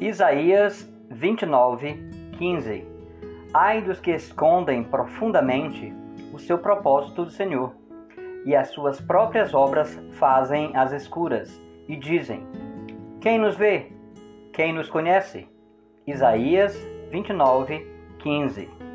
Isaías 29, 15 Ai dos que escondem profundamente o seu propósito do Senhor, e as suas próprias obras fazem as escuras, e dizem: Quem nos vê? Quem nos conhece? Isaías 29, 15